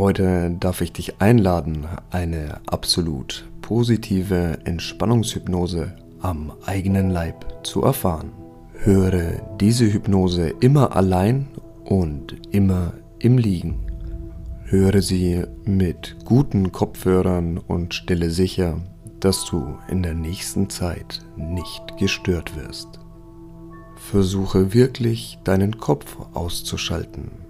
Heute darf ich dich einladen, eine absolut positive Entspannungshypnose am eigenen Leib zu erfahren. Höre diese Hypnose immer allein und immer im Liegen. Höre sie mit guten Kopfhörern und stelle sicher, dass du in der nächsten Zeit nicht gestört wirst. Versuche wirklich deinen Kopf auszuschalten.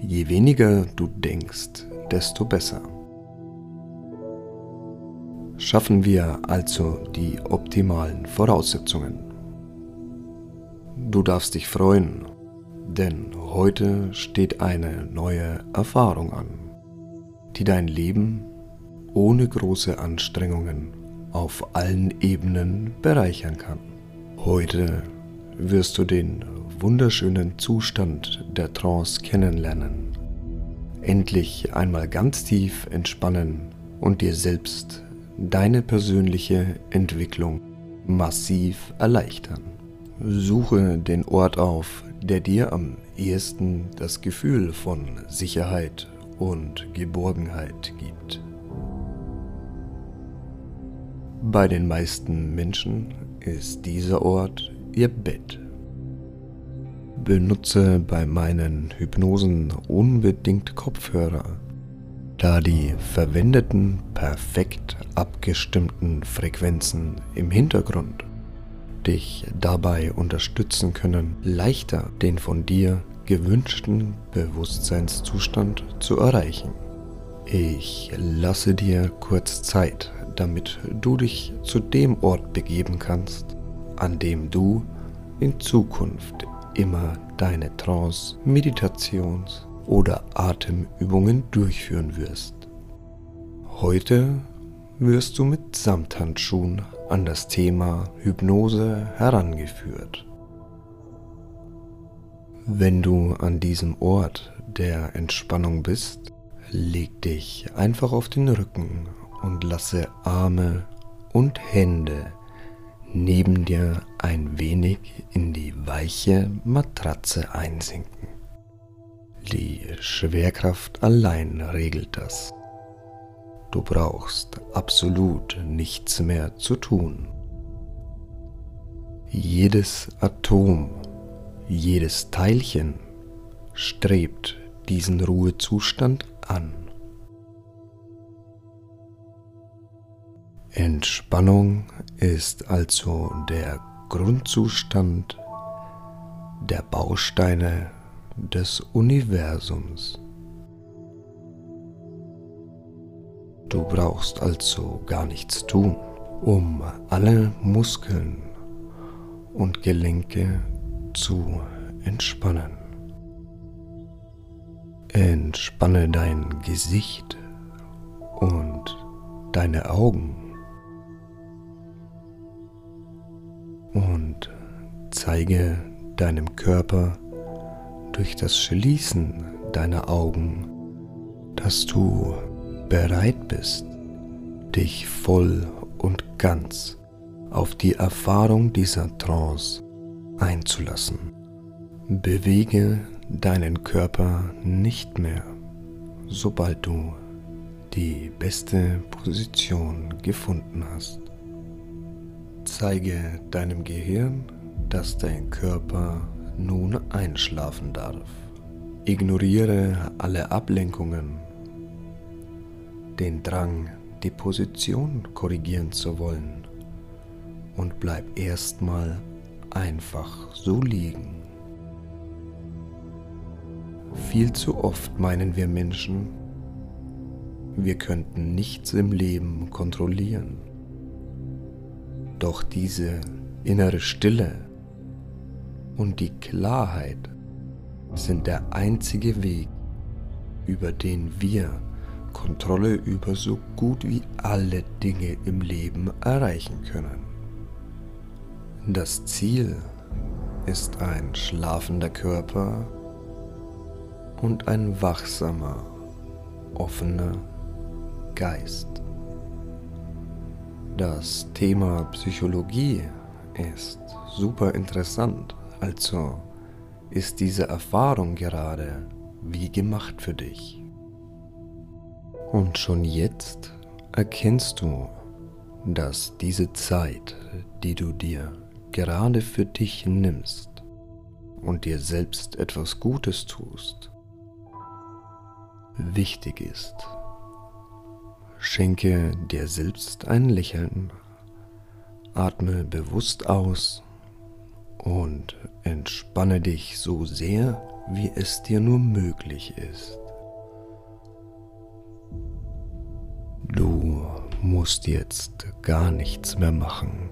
Je weniger du denkst, desto besser. Schaffen wir also die optimalen Voraussetzungen. Du darfst dich freuen denn heute steht eine neue Erfahrung an, die dein Leben ohne große Anstrengungen auf allen Ebenen bereichern kann. Heute wirst du den wunderschönen Zustand der Trance kennenlernen, endlich einmal ganz tief entspannen und dir selbst deine persönliche Entwicklung massiv erleichtern. Suche den Ort auf, der dir am ehesten das Gefühl von Sicherheit und Geborgenheit gibt. Bei den meisten Menschen ist dieser Ort ihr Bett. Benutze bei meinen Hypnosen unbedingt Kopfhörer, da die verwendeten perfekt abgestimmten Frequenzen im Hintergrund dich dabei unterstützen können, leichter den von dir gewünschten Bewusstseinszustand zu erreichen. Ich lasse dir kurz Zeit, damit du dich zu dem Ort begeben kannst, an dem du in Zukunft immer deine Trance, Meditations- oder Atemübungen durchführen wirst. Heute wirst du mit Samthandschuhen an das Thema Hypnose herangeführt. Wenn du an diesem Ort der Entspannung bist, leg dich einfach auf den Rücken und lasse Arme und Hände neben dir ein wenig in die weiche Matratze einsinken. Die Schwerkraft allein regelt das. Du brauchst absolut nichts mehr zu tun. Jedes Atom, jedes Teilchen strebt diesen Ruhezustand an. Entspannung ist also der Grundzustand der Bausteine des Universums. Du brauchst also gar nichts tun, um alle Muskeln und Gelenke zu entspannen. Entspanne dein Gesicht und deine Augen und zeige deinem Körper durch das Schließen deiner Augen, dass du bereit bist, dich voll und ganz auf die Erfahrung dieser Trance einzulassen. Bewege deinen Körper nicht mehr, sobald du die beste Position gefunden hast. Zeige deinem Gehirn, dass dein Körper nun einschlafen darf. Ignoriere alle Ablenkungen den Drang, die Position korrigieren zu wollen und bleib erstmal einfach so liegen. Viel zu oft meinen wir Menschen, wir könnten nichts im Leben kontrollieren. Doch diese innere Stille und die Klarheit sind der einzige Weg, über den wir Kontrolle über so gut wie alle Dinge im Leben erreichen können. Das Ziel ist ein schlafender Körper und ein wachsamer, offener Geist. Das Thema Psychologie ist super interessant, also ist diese Erfahrung gerade wie gemacht für dich. Und schon jetzt erkennst du, dass diese Zeit, die du dir gerade für dich nimmst und dir selbst etwas Gutes tust, wichtig ist. Schenke dir selbst ein Lächeln, atme bewusst aus und entspanne dich so sehr, wie es dir nur möglich ist. Du musst jetzt gar nichts mehr machen.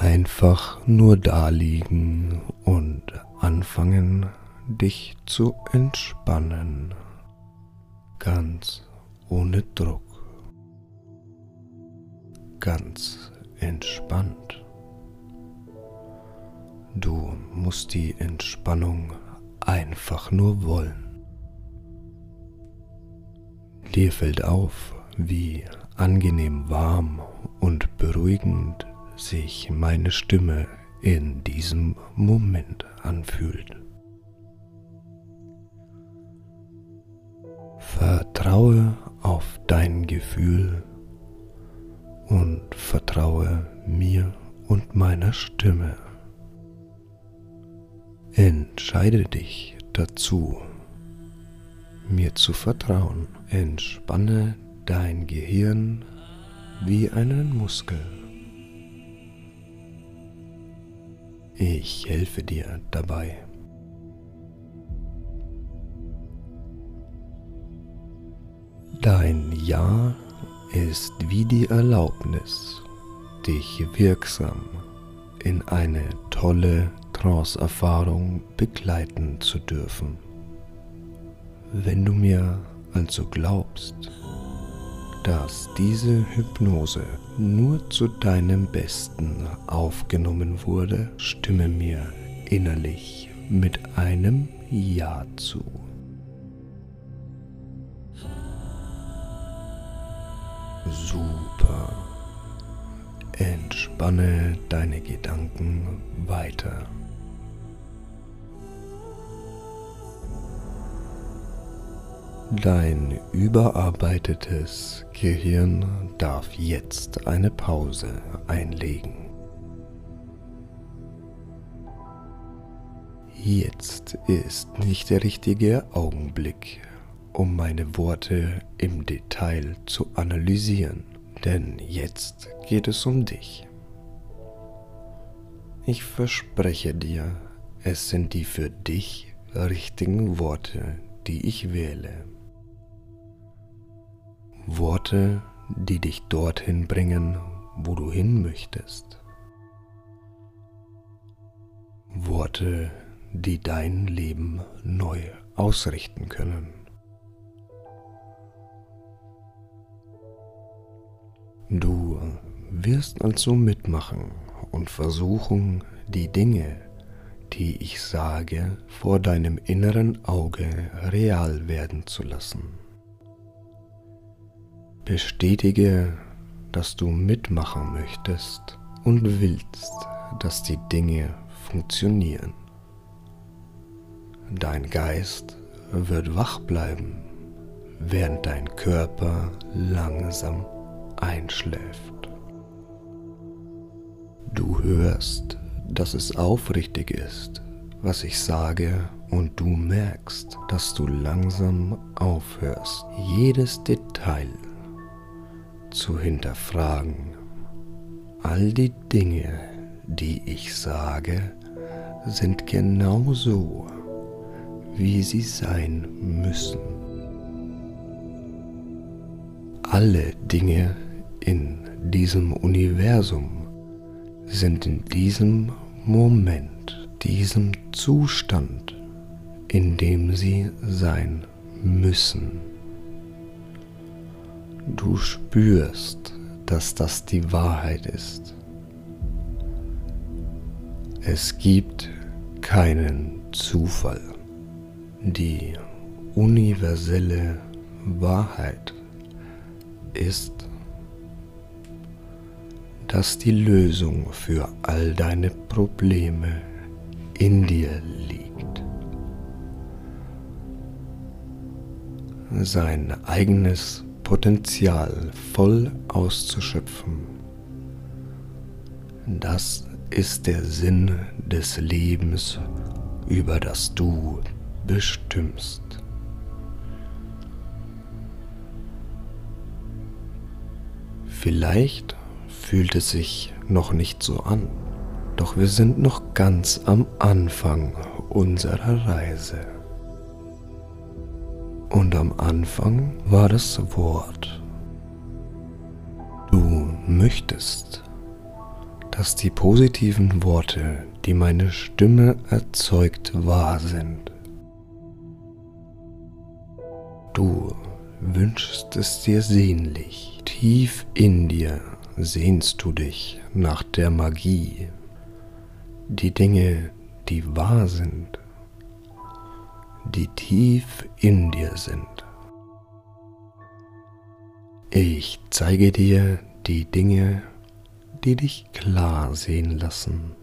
Einfach nur da liegen und anfangen, dich zu entspannen. Ganz ohne Druck. Ganz entspannt. Du musst die Entspannung einfach nur wollen. Dir fällt auf, wie angenehm warm und beruhigend sich meine Stimme in diesem Moment anfühlt. Vertraue auf dein Gefühl und vertraue mir und meiner Stimme. Entscheide dich dazu, mir zu vertrauen. Entspanne dein Gehirn wie einen Muskel. Ich helfe dir dabei. Dein Ja ist wie die Erlaubnis, dich wirksam in eine tolle Trance-Erfahrung begleiten zu dürfen. Wenn du mir also glaubst, dass diese Hypnose nur zu deinem Besten aufgenommen wurde, stimme mir innerlich mit einem Ja zu. Super. Entspanne deine Gedanken weiter. Dein überarbeitetes Gehirn darf jetzt eine Pause einlegen. Jetzt ist nicht der richtige Augenblick, um meine Worte im Detail zu analysieren, denn jetzt geht es um dich. Ich verspreche dir, es sind die für dich richtigen Worte, die ich wähle. Worte, die dich dorthin bringen, wo du hin möchtest. Worte, die dein Leben neu ausrichten können. Du wirst also mitmachen und versuchen, die Dinge, die ich sage, vor deinem inneren Auge real werden zu lassen. Bestätige, dass du mitmachen möchtest und willst, dass die Dinge funktionieren. Dein Geist wird wach bleiben, während dein Körper langsam einschläft. Du hörst, dass es aufrichtig ist, was ich sage, und du merkst, dass du langsam aufhörst, jedes Detail zu hinterfragen. All die Dinge, die ich sage, sind genau so, wie sie sein müssen. Alle Dinge in diesem Universum sind in diesem Moment, diesem Zustand, in dem sie sein müssen. Du spürst, dass das die Wahrheit ist. Es gibt keinen Zufall. Die universelle Wahrheit ist, dass die Lösung für all deine Probleme in dir liegt. sein eigenes Potenzial voll auszuschöpfen. Das ist der Sinn des Lebens, über das du bestimmst. Vielleicht fühlt es sich noch nicht so an, doch wir sind noch ganz am Anfang unserer Reise. Und am Anfang war das Wort. Du möchtest, dass die positiven Worte, die meine Stimme erzeugt, wahr sind. Du wünschst es dir sehnlich. Tief in dir sehnst du dich nach der Magie, die Dinge, die wahr sind, die tief in dir sind. Ich zeige dir die Dinge, die dich klar sehen lassen.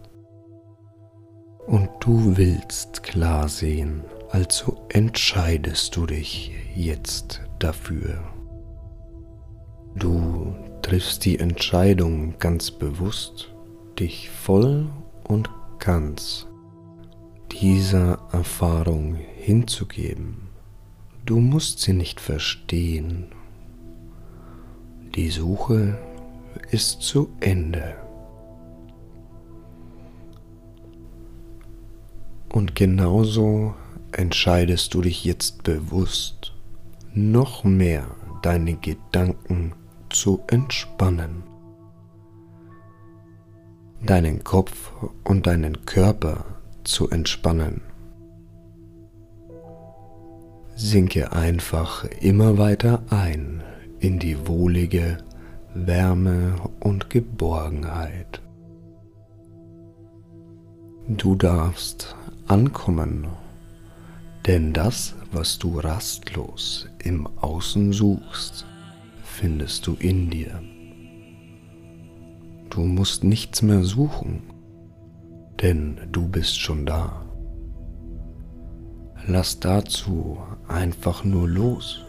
Und du willst klar sehen, also entscheidest du dich jetzt dafür. Du triffst die Entscheidung ganz bewusst, dich voll und ganz dieser Erfahrung hinzugeben. Du musst sie nicht verstehen. Die Suche ist zu Ende. Und genauso entscheidest du dich jetzt bewusst, noch mehr deine Gedanken zu entspannen. Deinen Kopf und deinen Körper zu entspannen. Sinke einfach immer weiter ein in die wohlige Wärme und Geborgenheit. Du darfst ankommen, denn das, was du rastlos im Außen suchst, findest du in dir. Du musst nichts mehr suchen, denn du bist schon da. Lass dazu einfach nur los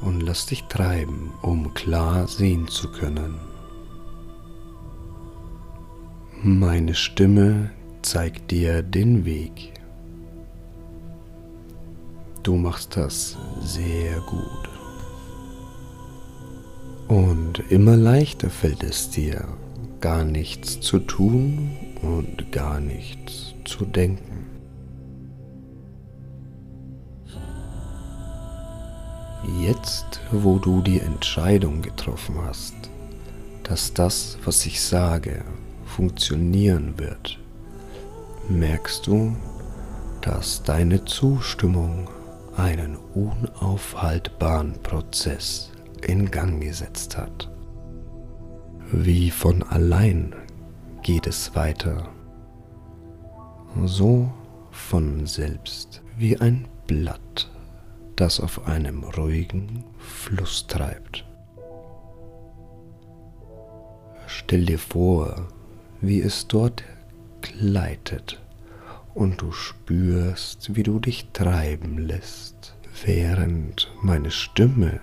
und lass dich treiben, um klar sehen zu können. Meine Stimme zeigt dir den Weg. Du machst das sehr gut. Und immer leichter fällt es dir, gar nichts zu tun und gar nichts zu denken. Jetzt, wo du die Entscheidung getroffen hast, dass das, was ich sage, funktionieren wird, merkst du, dass deine Zustimmung einen unaufhaltbaren Prozess in Gang gesetzt hat. Wie von allein geht es weiter, so von selbst wie ein Blatt, das auf einem ruhigen Fluss treibt. Stell dir vor, wie es dort gleitet und du spürst, wie du dich treiben lässt, während meine Stimme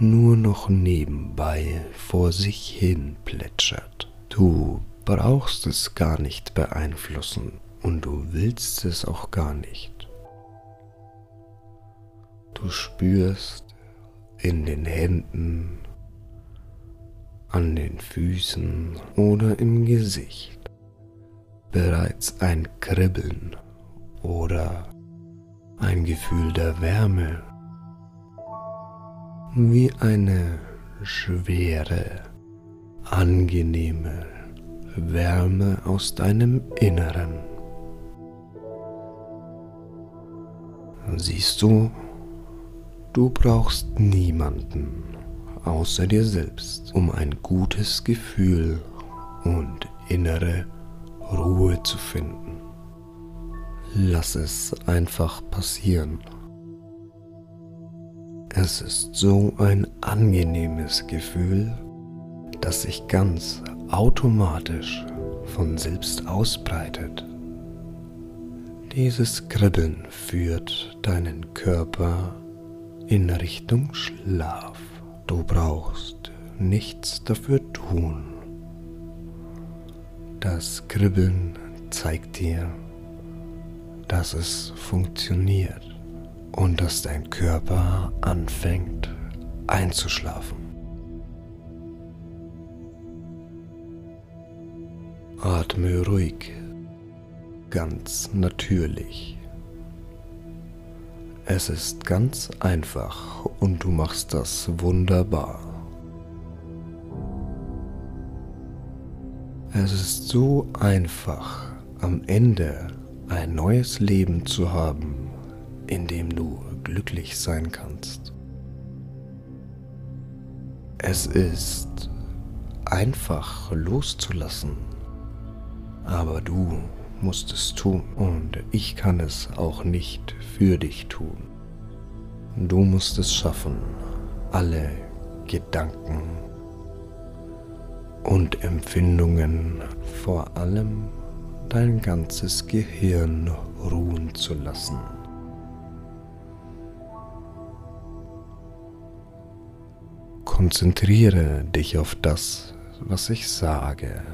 nur noch nebenbei vor sich hin plätschert. Du brauchst es gar nicht beeinflussen und du willst es auch gar nicht. Du spürst in den Händen, an den Füßen oder im Gesicht bereits ein Kribbeln oder ein Gefühl der Wärme, wie eine schwere, angenehme Wärme aus deinem Inneren. Siehst du, du brauchst niemanden außer dir selbst, um ein gutes Gefühl und innere Ruhe zu finden. Lass es einfach passieren. Es ist so ein angenehmes Gefühl, das sich ganz automatisch von selbst ausbreitet. Dieses Kribbeln führt deinen Körper in Richtung Schlaf. Du brauchst nichts dafür tun. Das Kribbeln zeigt dir, dass es funktioniert und dass dein Körper anfängt einzuschlafen. Atme ruhig, ganz natürlich. Es ist ganz einfach und du machst das wunderbar. Es ist so einfach, am Ende ein neues Leben zu haben, in dem du glücklich sein kannst. Es ist einfach loszulassen, aber du musst es tun und ich kann es auch nicht für dich tun. Du musst es schaffen, alle Gedanken und Empfindungen, vor allem dein ganzes Gehirn ruhen zu lassen. Konzentriere dich auf das, was ich sage.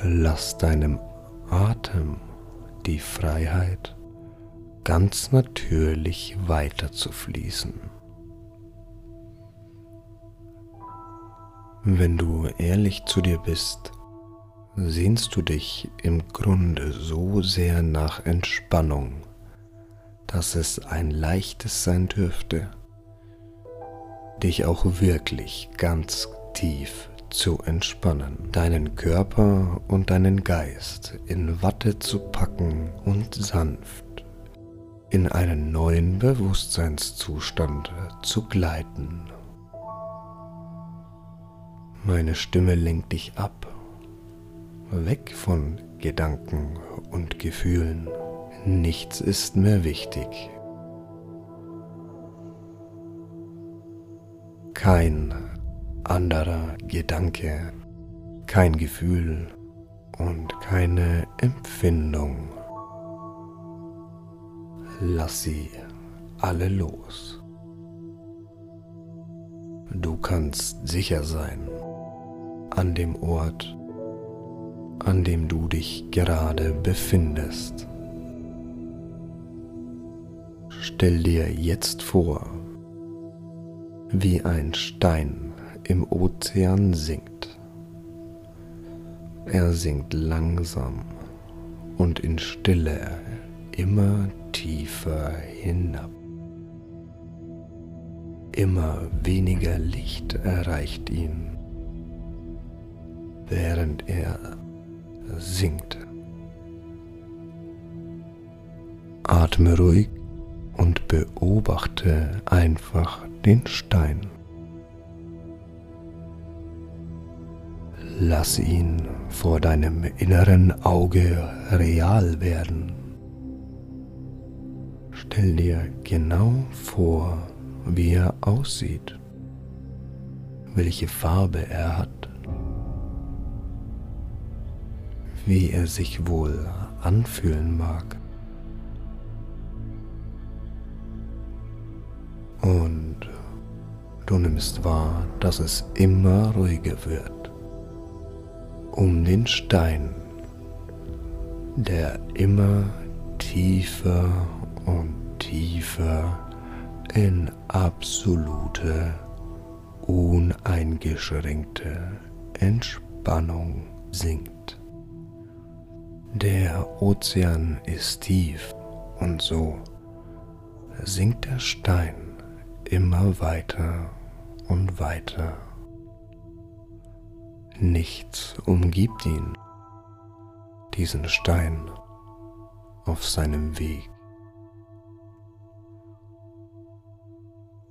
Lass deinem Atem die Freiheit, ganz natürlich weiter zu fließen. Wenn du ehrlich zu dir bist, sehnst du dich im Grunde so sehr nach Entspannung, dass es ein leichtes sein dürfte, dich auch wirklich ganz tief zu entspannen, deinen Körper und deinen Geist in Watte zu packen und sanft in einen neuen Bewusstseinszustand zu gleiten. Meine Stimme lenkt dich ab weg von Gedanken und Gefühlen. Nichts ist mehr wichtig. Kein anderer Gedanke, kein Gefühl und keine Empfindung. Lass sie alle los. Du kannst sicher sein an dem Ort, an dem du dich gerade befindest. Stell dir jetzt vor, wie ein Stein im Ozean sinkt. Er sinkt langsam und in Stille immer tiefer hinab. Immer weniger Licht erreicht ihn, während er sinkt. Atme ruhig und beobachte einfach den Stein. Lass ihn vor deinem inneren Auge real werden. Stell dir genau vor, wie er aussieht, welche Farbe er hat wie er sich wohl anfühlen mag. Und du nimmst wahr, dass es immer ruhiger wird um den Stein, der immer tiefer und tiefer in absolute, uneingeschränkte Entspannung sinkt. Der Ozean ist tief und so sinkt der Stein immer weiter und weiter. Nichts umgibt ihn, diesen Stein, auf seinem Weg.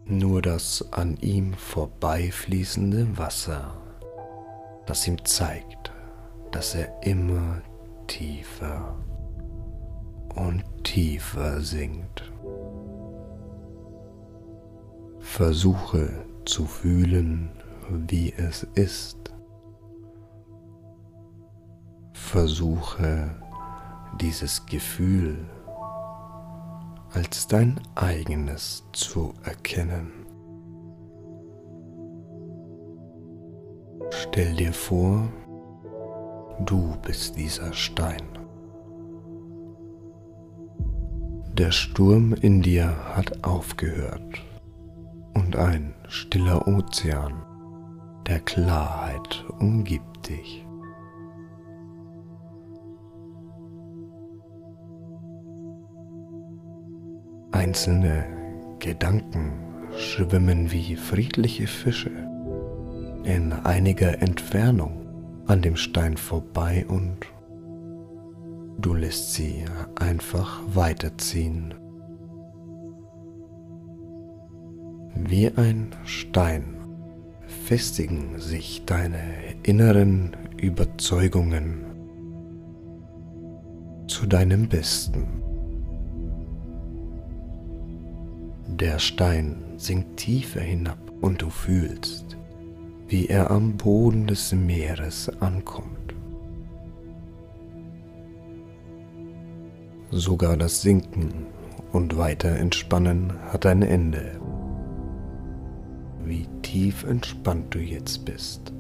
Nur das an ihm vorbeifließende Wasser, das ihm zeigt, dass er immer tiefer und tiefer sinkt. Versuche zu fühlen, wie es ist. Versuche dieses Gefühl als dein eigenes zu erkennen. Stell dir vor, du bist dieser Stein. Der Sturm in dir hat aufgehört ein stiller Ozean der Klarheit umgibt dich. Einzelne Gedanken schwimmen wie friedliche Fische in einiger Entfernung an dem Stein vorbei und du lässt sie einfach weiterziehen. Wie ein Stein festigen sich deine inneren Überzeugungen zu deinem Besten. Der Stein sinkt tiefer hinab und du fühlst, wie er am Boden des Meeres ankommt. Sogar das Sinken und weiter Entspannen hat ein Ende. Wie tief entspannt du jetzt bist.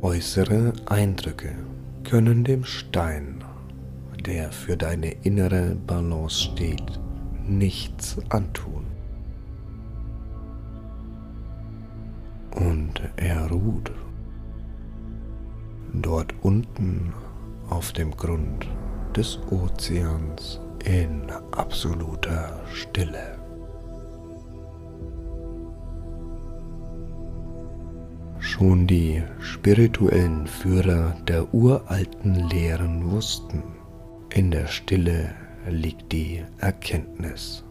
Äußere Eindrücke können dem Stein der für deine innere Balance steht, nichts antun. Und er ruht dort unten auf dem Grund des Ozeans in absoluter Stille. Schon die spirituellen Führer der uralten Lehren wussten, in der Stille liegt die Erkenntnis.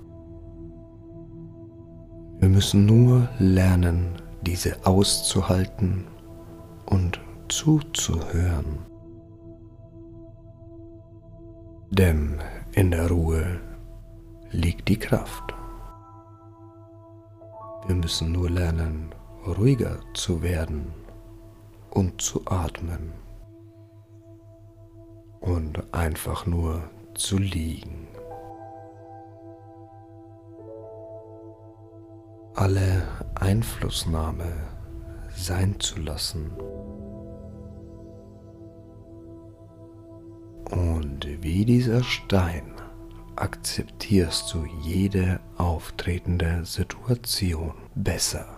Wir müssen nur lernen, diese auszuhalten und zuzuhören. Denn in der Ruhe liegt die Kraft. Wir müssen nur lernen, ruhiger zu werden und zu atmen und einfach nur zu liegen. Alle Einflussnahme sein zu lassen. Und wie dieser Stein akzeptierst du jede auftretende Situation besser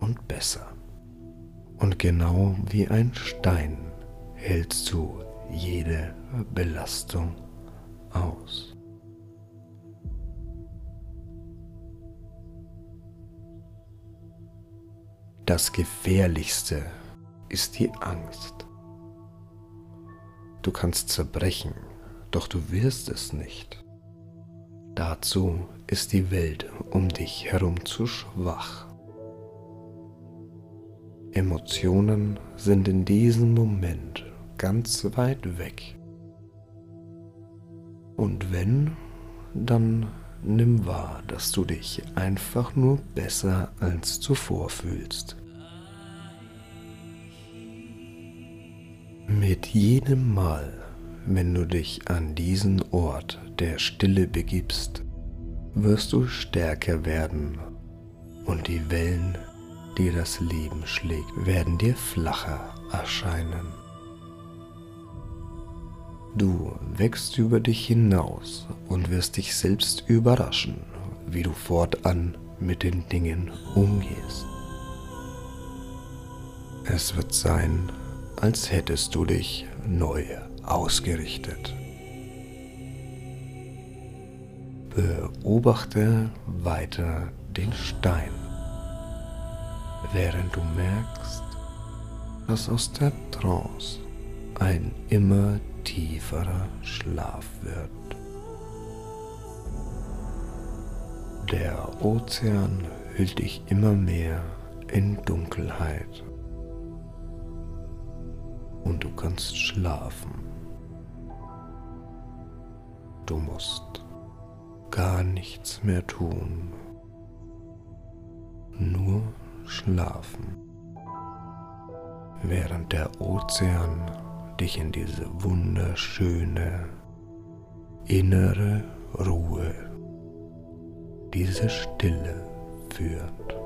und besser. Und genau wie ein Stein hältst du jede Belastung aus. Das Gefährlichste ist die Angst. Du kannst zerbrechen, doch du wirst es nicht. Dazu ist die Welt um dich herum zu schwach. Emotionen sind in diesem Moment ganz weit weg. Und wenn, dann nimm wahr, dass du dich einfach nur besser als zuvor fühlst. Mit jedem Mal, wenn du dich an diesen Ort der Stille begibst, wirst du stärker werden und die Wellen, die das Leben schlägt, werden dir flacher erscheinen. Du wächst über dich hinaus und wirst dich selbst überraschen, wie du fortan mit den Dingen umgehst. Es wird sein, als hättest du dich neu ausgerichtet. Beobachte weiter den Stein, während du merkst, dass aus der Trance ein immer tieferer Schlaf wird. Der Ozean hüllt dich immer mehr in Dunkelheit und du kannst schlafen. Du musst gar nichts mehr tun, nur schlafen, während der Ozean dich in diese wunderschöne innere Ruhe, diese Stille führt.